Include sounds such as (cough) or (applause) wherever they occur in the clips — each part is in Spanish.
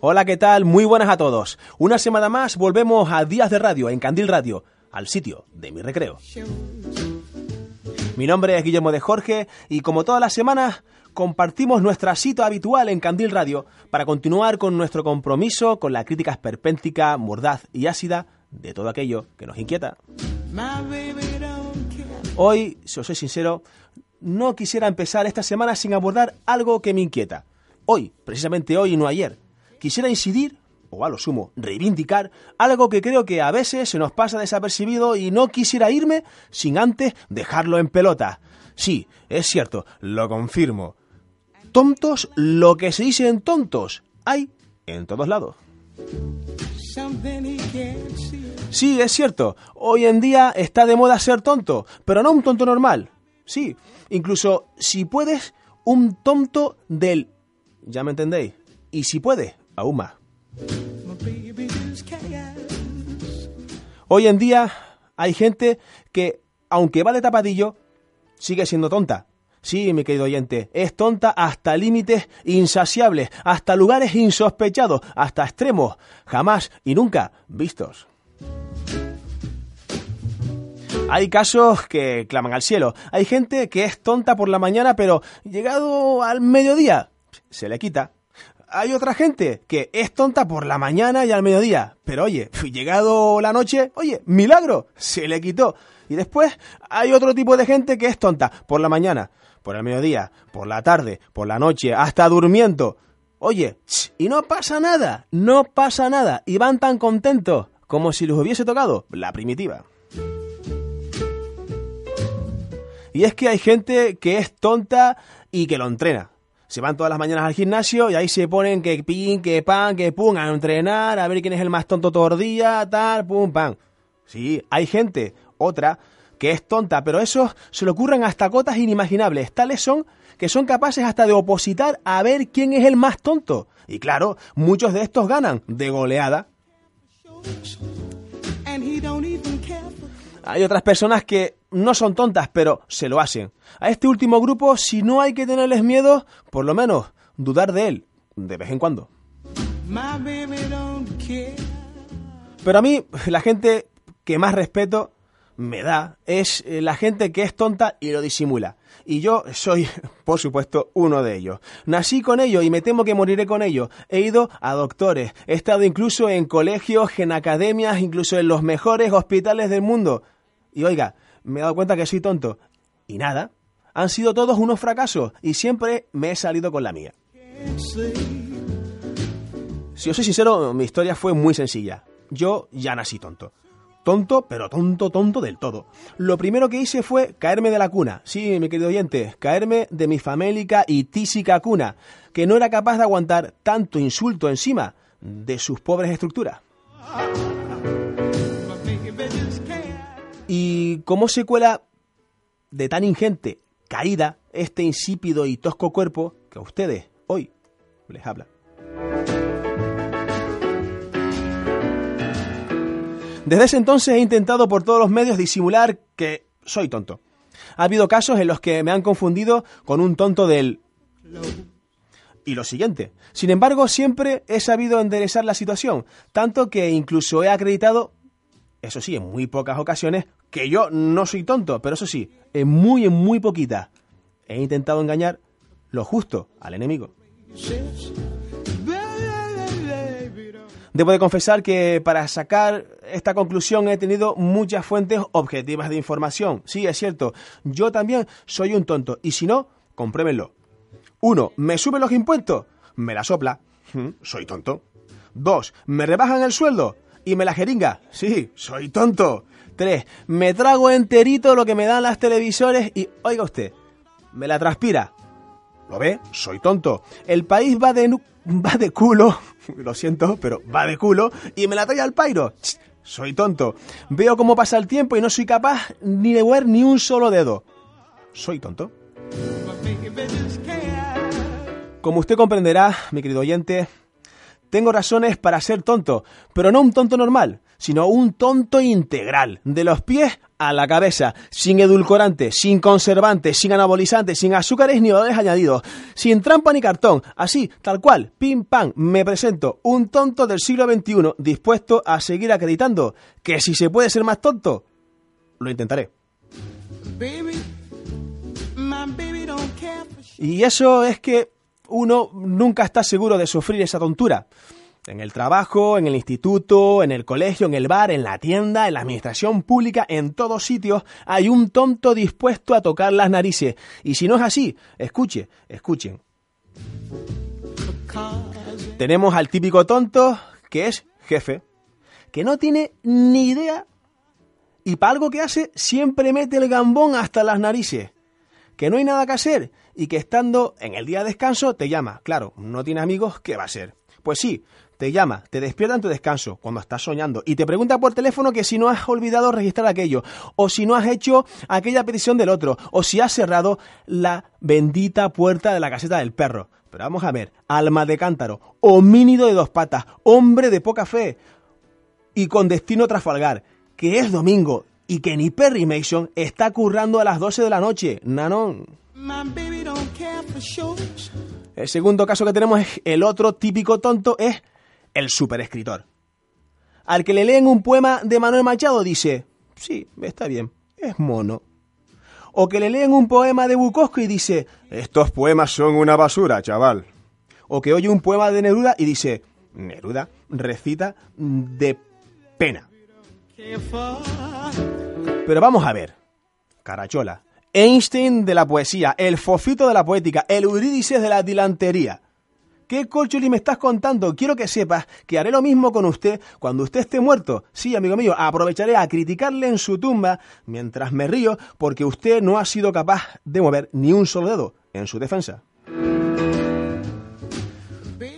Hola, ¿qué tal? Muy buenas a todos. Una semana más volvemos a Días de Radio en Candil Radio, al sitio de mi recreo. Mi nombre es Guillermo de Jorge y como todas las semanas compartimos nuestra cita habitual en Candil Radio para continuar con nuestro compromiso con la crítica esperpéntica, mordaz y ácida de todo aquello que nos inquieta. Hoy, si os soy sincero, no quisiera empezar esta semana sin abordar algo que me inquieta. Hoy, precisamente hoy y no ayer, quisiera incidir, o a lo sumo, reivindicar, algo que creo que a veces se nos pasa desapercibido y no quisiera irme sin antes dejarlo en pelota. Sí, es cierto, lo confirmo. Tontos, lo que se dicen tontos, hay en todos lados. Sí, es cierto, hoy en día está de moda ser tonto, pero no un tonto normal. Sí, incluso si puedes, un tonto del... ¿Ya me entendéis? Y si puedes, más. Hoy en día hay gente que, aunque va de tapadillo, sigue siendo tonta. Sí, mi querido oyente, es tonta hasta límites insaciables, hasta lugares insospechados, hasta extremos, jamás y nunca vistos. Hay casos que claman al cielo. Hay gente que es tonta por la mañana, pero llegado al mediodía, se le quita. Hay otra gente que es tonta por la mañana y al mediodía, pero oye, llegado la noche, oye, milagro, se le quitó. Y después hay otro tipo de gente que es tonta por la mañana, por el mediodía, por la tarde, por la noche, hasta durmiendo. Oye, y no pasa nada, no pasa nada, y van tan contentos como si les hubiese tocado la primitiva. Y es que hay gente que es tonta y que lo entrena. Se van todas las mañanas al gimnasio y ahí se ponen que pin, que pan, que pum, a entrenar, a ver quién es el más tonto todo el día, tal, pum, pam. Sí, hay gente, otra, que es tonta, pero esos se le ocurren hasta cotas inimaginables. Tales son que son capaces hasta de opositar a ver quién es el más tonto. Y claro, muchos de estos ganan de goleada. Hay otras personas que no son tontas, pero se lo hacen. A este último grupo, si no hay que tenerles miedo, por lo menos dudar de él, de vez en cuando. Pero a mí, la gente que más respeto me da es eh, la gente que es tonta y lo disimula. Y yo soy, (laughs) por supuesto, uno de ellos. Nací con ello y me temo que moriré con ello. He ido a doctores, he estado incluso en colegios, en academias, incluso en los mejores hospitales del mundo. Y oiga, me he dado cuenta que soy tonto. Y nada, han sido todos unos fracasos y siempre me he salido con la mía. Si os soy sincero, mi historia fue muy sencilla. Yo ya nací tonto. Tonto, pero tonto, tonto del todo. Lo primero que hice fue caerme de la cuna. Sí, mi querido oyente, caerme de mi famélica y tísica cuna, que no era capaz de aguantar tanto insulto encima de sus pobres estructuras. Y como secuela de tan ingente caída, este insípido y tosco cuerpo que a ustedes hoy les habla. Desde ese entonces he intentado por todos los medios disimular que soy tonto. Ha habido casos en los que me han confundido con un tonto del... Y lo siguiente. Sin embargo, siempre he sabido enderezar la situación, tanto que incluso he acreditado, eso sí, en muy pocas ocasiones, que yo no soy tonto, pero eso sí, en muy, en muy poquita. He intentado engañar lo justo al enemigo. Debo de confesar que para sacar esta conclusión he tenido muchas fuentes objetivas de información. Sí, es cierto, yo también soy un tonto. Y si no, compruébenlo. Uno, ¿me suben los impuestos? Me la sopla. Soy tonto. Dos, ¿me rebajan el sueldo? Y me la jeringa. Sí, soy tonto. Tres, me trago enterito lo que me dan las televisores y, oiga usted, me la transpira. ¿Lo ve? Soy tonto. El país va de, (laughs) va de culo, (laughs) lo siento, pero va de culo y me la trae al pairo. soy tonto. Veo cómo pasa el tiempo y no soy capaz ni de mover ni un solo dedo. Soy tonto. Como usted comprenderá, mi querido oyente, tengo razones para ser tonto, pero no un tonto normal, sino un tonto integral, de los pies a la cabeza, sin edulcorante, sin conservante, sin anabolizante, sin azúcares ni olores añadidos, sin trampa ni cartón, así, tal cual, pim pam, me presento, un tonto del siglo XXI, dispuesto a seguir acreditando que si se puede ser más tonto, lo intentaré. Y eso es que uno nunca está seguro de sufrir esa tontura. En el trabajo, en el instituto, en el colegio, en el bar, en la tienda, en la administración pública, en todos sitios hay un tonto dispuesto a tocar las narices. Y si no es así, escuche, escuchen. Tenemos al típico tonto que es jefe, que no tiene ni idea y para algo que hace siempre mete el gambón hasta las narices. Que no hay nada que hacer y que estando en el día de descanso te llama. Claro, no tiene amigos, ¿qué va a ser? Pues sí, te llama, te despierta en tu descanso cuando estás soñando y te pregunta por teléfono que si no has olvidado registrar aquello, o si no has hecho aquella petición del otro, o si has cerrado la bendita puerta de la caseta del perro. Pero vamos a ver, alma de cántaro, homínido de dos patas, hombre de poca fe y con destino trafalgar, que es domingo y que ni Perry Mason está currando a las 12 de la noche. Nanón. El segundo caso que tenemos es el otro típico tonto, es el superescritor. Al que le leen un poema de Manuel Machado dice, sí, está bien, es mono. O que le leen un poema de Bukowski y dice, estos poemas son una basura, chaval. O que oye un poema de Neruda y dice, Neruda recita de pena. Pero vamos a ver, Carachola, Einstein de la poesía, el fofito de la poética, el Eurídice de la dilantería. ¿Qué colchuli me estás contando? Quiero que sepas que haré lo mismo con usted cuando usted esté muerto. Sí, amigo mío, aprovecharé a criticarle en su tumba mientras me río porque usted no ha sido capaz de mover ni un solo dedo en su defensa.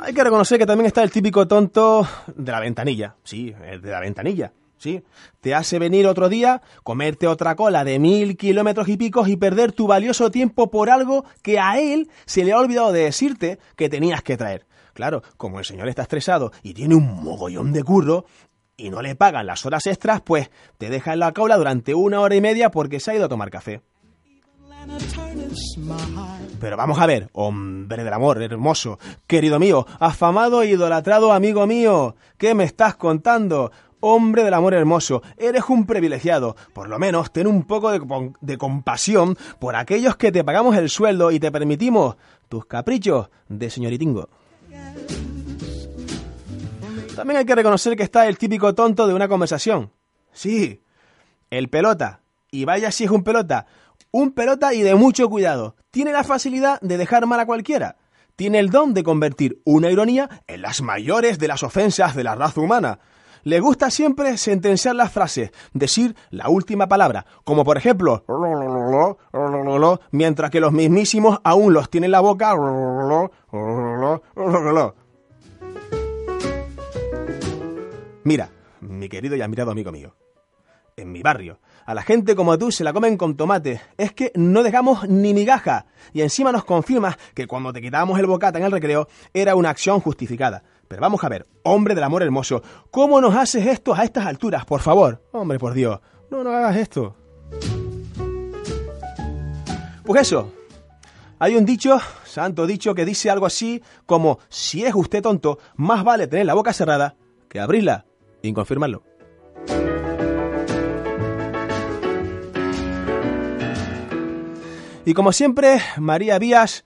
Hay que reconocer que también está el típico tonto de la ventanilla. Sí, el de la ventanilla. ¿Sí? Te hace venir otro día, comerte otra cola de mil kilómetros y picos y perder tu valioso tiempo por algo que a él se le ha olvidado de decirte que tenías que traer. Claro, como el señor está estresado y tiene un mogollón de curro y no le pagan las horas extras, pues te deja en la cola durante una hora y media porque se ha ido a tomar café. Pero vamos a ver, hombre del amor, hermoso, querido mío, afamado e idolatrado amigo mío, ¿qué me estás contando? Hombre del amor hermoso, eres un privilegiado. Por lo menos ten un poco de, compasión por aquellos que te pagamos el sueldo y te permitimos tus caprichos de señoritingo. También hay que reconocer que está el típico tonto de una conversación. Sí, el pelota. Y vaya si es un pelota. Un pelota y de mucho cuidado. Tiene la facilidad de dejar mal a cualquiera. Tiene el don de convertir una ironía en las mayores de las ofensas de la raza humana. Le gusta siempre sentenciar las frases, decir la última palabra, como por ejemplo, mientras que los mismísimos aún los tienen en la boca. Mira, mi querido y admirado amigo mío, en mi barrio, a la gente como tú se la comen con tomate. Es que no dejamos ni migaja. Y encima nos confirmas que cuando te quitábamos el bocata en el recreo era una acción justificada. Pero vamos a ver, hombre del amor hermoso, ¿cómo nos haces esto a estas alturas? Por favor, hombre, por Dios, no, no hagas esto. Pues eso, hay un dicho, santo dicho, que dice algo así como, si es usted tonto, más vale tener la boca cerrada que abrirla y confirmarlo. Y como siempre, María Vías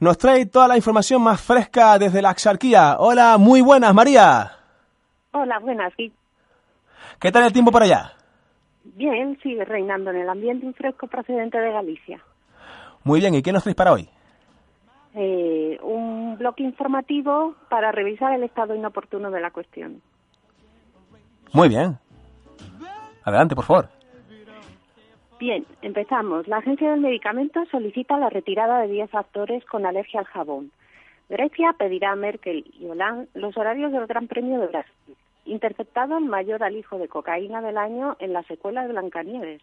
nos trae toda la información más fresca desde la Axarquía. Hola, muy buenas, María. Hola, buenas. ¿Qué tal el tiempo por allá? Bien, sigue reinando en el ambiente un fresco procedente de Galicia. Muy bien, ¿y qué nos traes para hoy? Eh, un bloque informativo para revisar el estado inoportuno de la cuestión. Muy bien. Adelante, por favor. Bien, empezamos. La Agencia del Medicamento solicita la retirada de 10 actores con alergia al jabón. Grecia pedirá a Merkel y Hollande los horarios del Gran Premio de Brasil. Interceptado el mayor alijo de cocaína del año en la secuela de Blancanieves.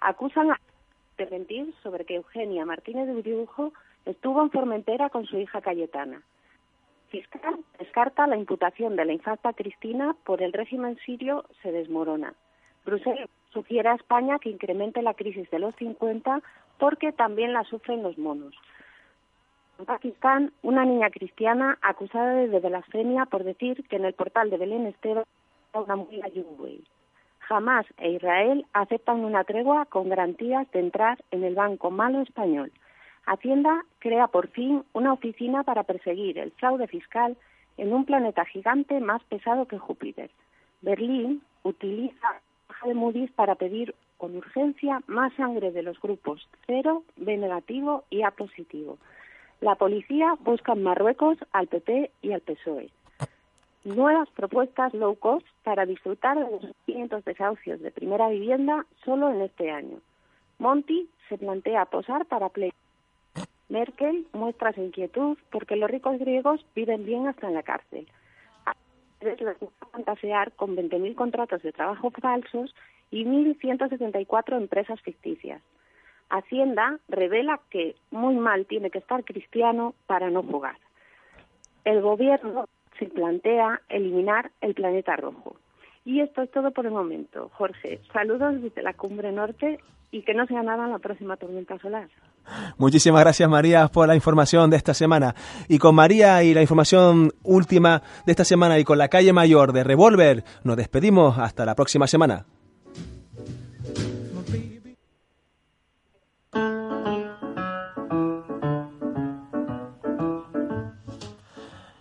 Acusan a de mentir sobre que Eugenia Martínez de Uriujo estuvo en Formentera con su hija Cayetana. Fiscal descarta la imputación de la infanta Cristina por el régimen sirio se desmorona. Bruselas sugiere a España que incremente la crisis de los 50 porque también la sufren los monos. En Pakistán, una niña cristiana acusada de blasfemia por decir que en el portal de Belén Esteban una muela y un Hamas e Israel aceptan una tregua con garantías de entrar en el Banco Malo Español. Hacienda crea por fin una oficina para perseguir el fraude fiscal en un planeta gigante más pesado que Júpiter. Berlín utiliza de Moody's para pedir con urgencia más sangre de los grupos 0, B negativo y A positivo. La policía busca en Marruecos al PP y al PSOE nuevas propuestas low cost para disfrutar de los 500 desahucios de primera vivienda solo en este año. Monti se plantea posar para Play. Merkel muestra su inquietud porque los ricos griegos viven bien hasta en la cárcel. Les gusta fantasear con 20.000 contratos de trabajo falsos y 1.174 empresas ficticias. Hacienda revela que muy mal tiene que estar cristiano para no jugar. El gobierno se plantea eliminar el planeta rojo. Y esto es todo por el momento. Jorge, saludos desde la cumbre norte y que no sea nada la próxima tormenta solar. Muchísimas gracias María por la información de esta semana. Y con María y la información última de esta semana y con la calle mayor de Revolver, nos despedimos hasta la próxima semana.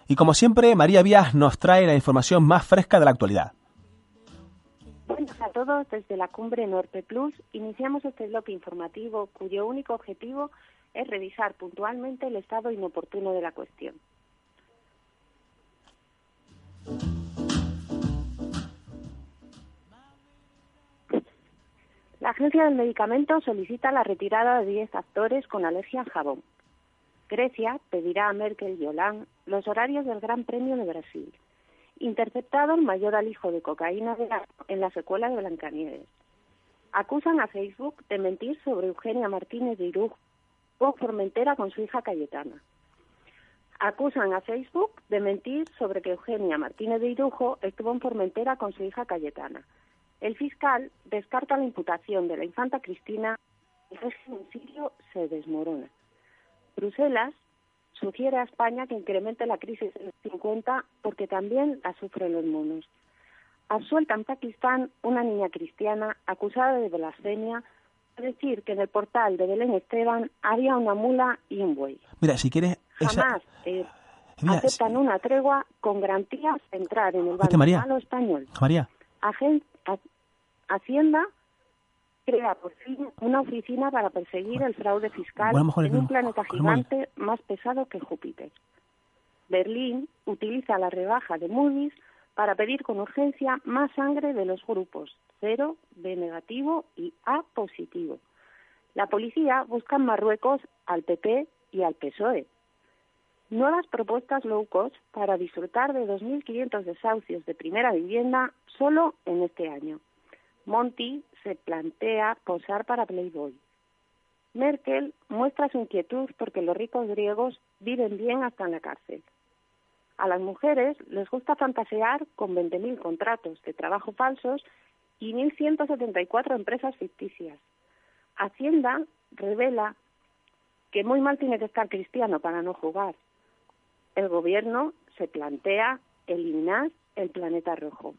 Y como siempre, María Vías nos trae la información más fresca de la actualidad. Desde la Cumbre Norte Plus iniciamos este bloque informativo cuyo único objetivo es revisar puntualmente el estado inoportuno de la cuestión. La Agencia del Medicamento solicita la retirada de 10 actores con alergia al jabón. Grecia pedirá a Merkel y Hollande los horarios del Gran Premio de Brasil. Interceptado el mayor alijo de cocaína de en la secuela de Blancanieves. Acusan a Facebook de mentir sobre Eugenia Martínez de Irujo o Formentera con su hija Cayetana. Acusan a Facebook de mentir sobre que Eugenia Martínez de Irujo estuvo en Formentera con su hija Cayetana. El fiscal descarta la imputación de la infanta Cristina. El régimen sirio se desmorona. Bruselas sugiere a España que incremente la crisis en los 50 porque también la sufren los monos. Absuelta en Pakistán una niña cristiana acusada de blasfemia es decir que en el portal de Belén Esteban había una mula y un buey. Mira, si quieres... Jamás eh, aceptan una tregua con garantías de entrar en el Banco español. María. Hacienda crea por fin una oficina para perseguir el fraude fiscal en un planeta gigante más pesado que Júpiter. Berlín utiliza la rebaja de Moody's para pedir con urgencia más sangre de los grupos 0, B negativo y A positivo. La policía busca en Marruecos al PP y al PSOE. Nuevas propuestas low cost para disfrutar de 2.500 desahucios de primera vivienda solo en este año. Monty se plantea posar para Playboy. Merkel muestra su inquietud porque los ricos griegos viven bien hasta en la cárcel. A las mujeres les gusta fantasear con 20.000 contratos de trabajo falsos y 1.174 empresas ficticias. Hacienda revela que muy mal tiene que estar cristiano para no jugar. El gobierno se plantea eliminar el planeta rojo.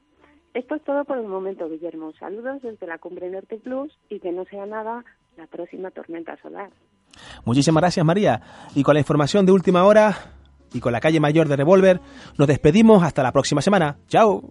Esto es todo por el momento, Guillermo. Saludos desde la Cumbre Norte Plus y que no sea nada la próxima tormenta solar. Muchísimas gracias, María. Y con la información de última hora y con la calle mayor de Revolver, nos despedimos hasta la próxima semana. ¡Chao!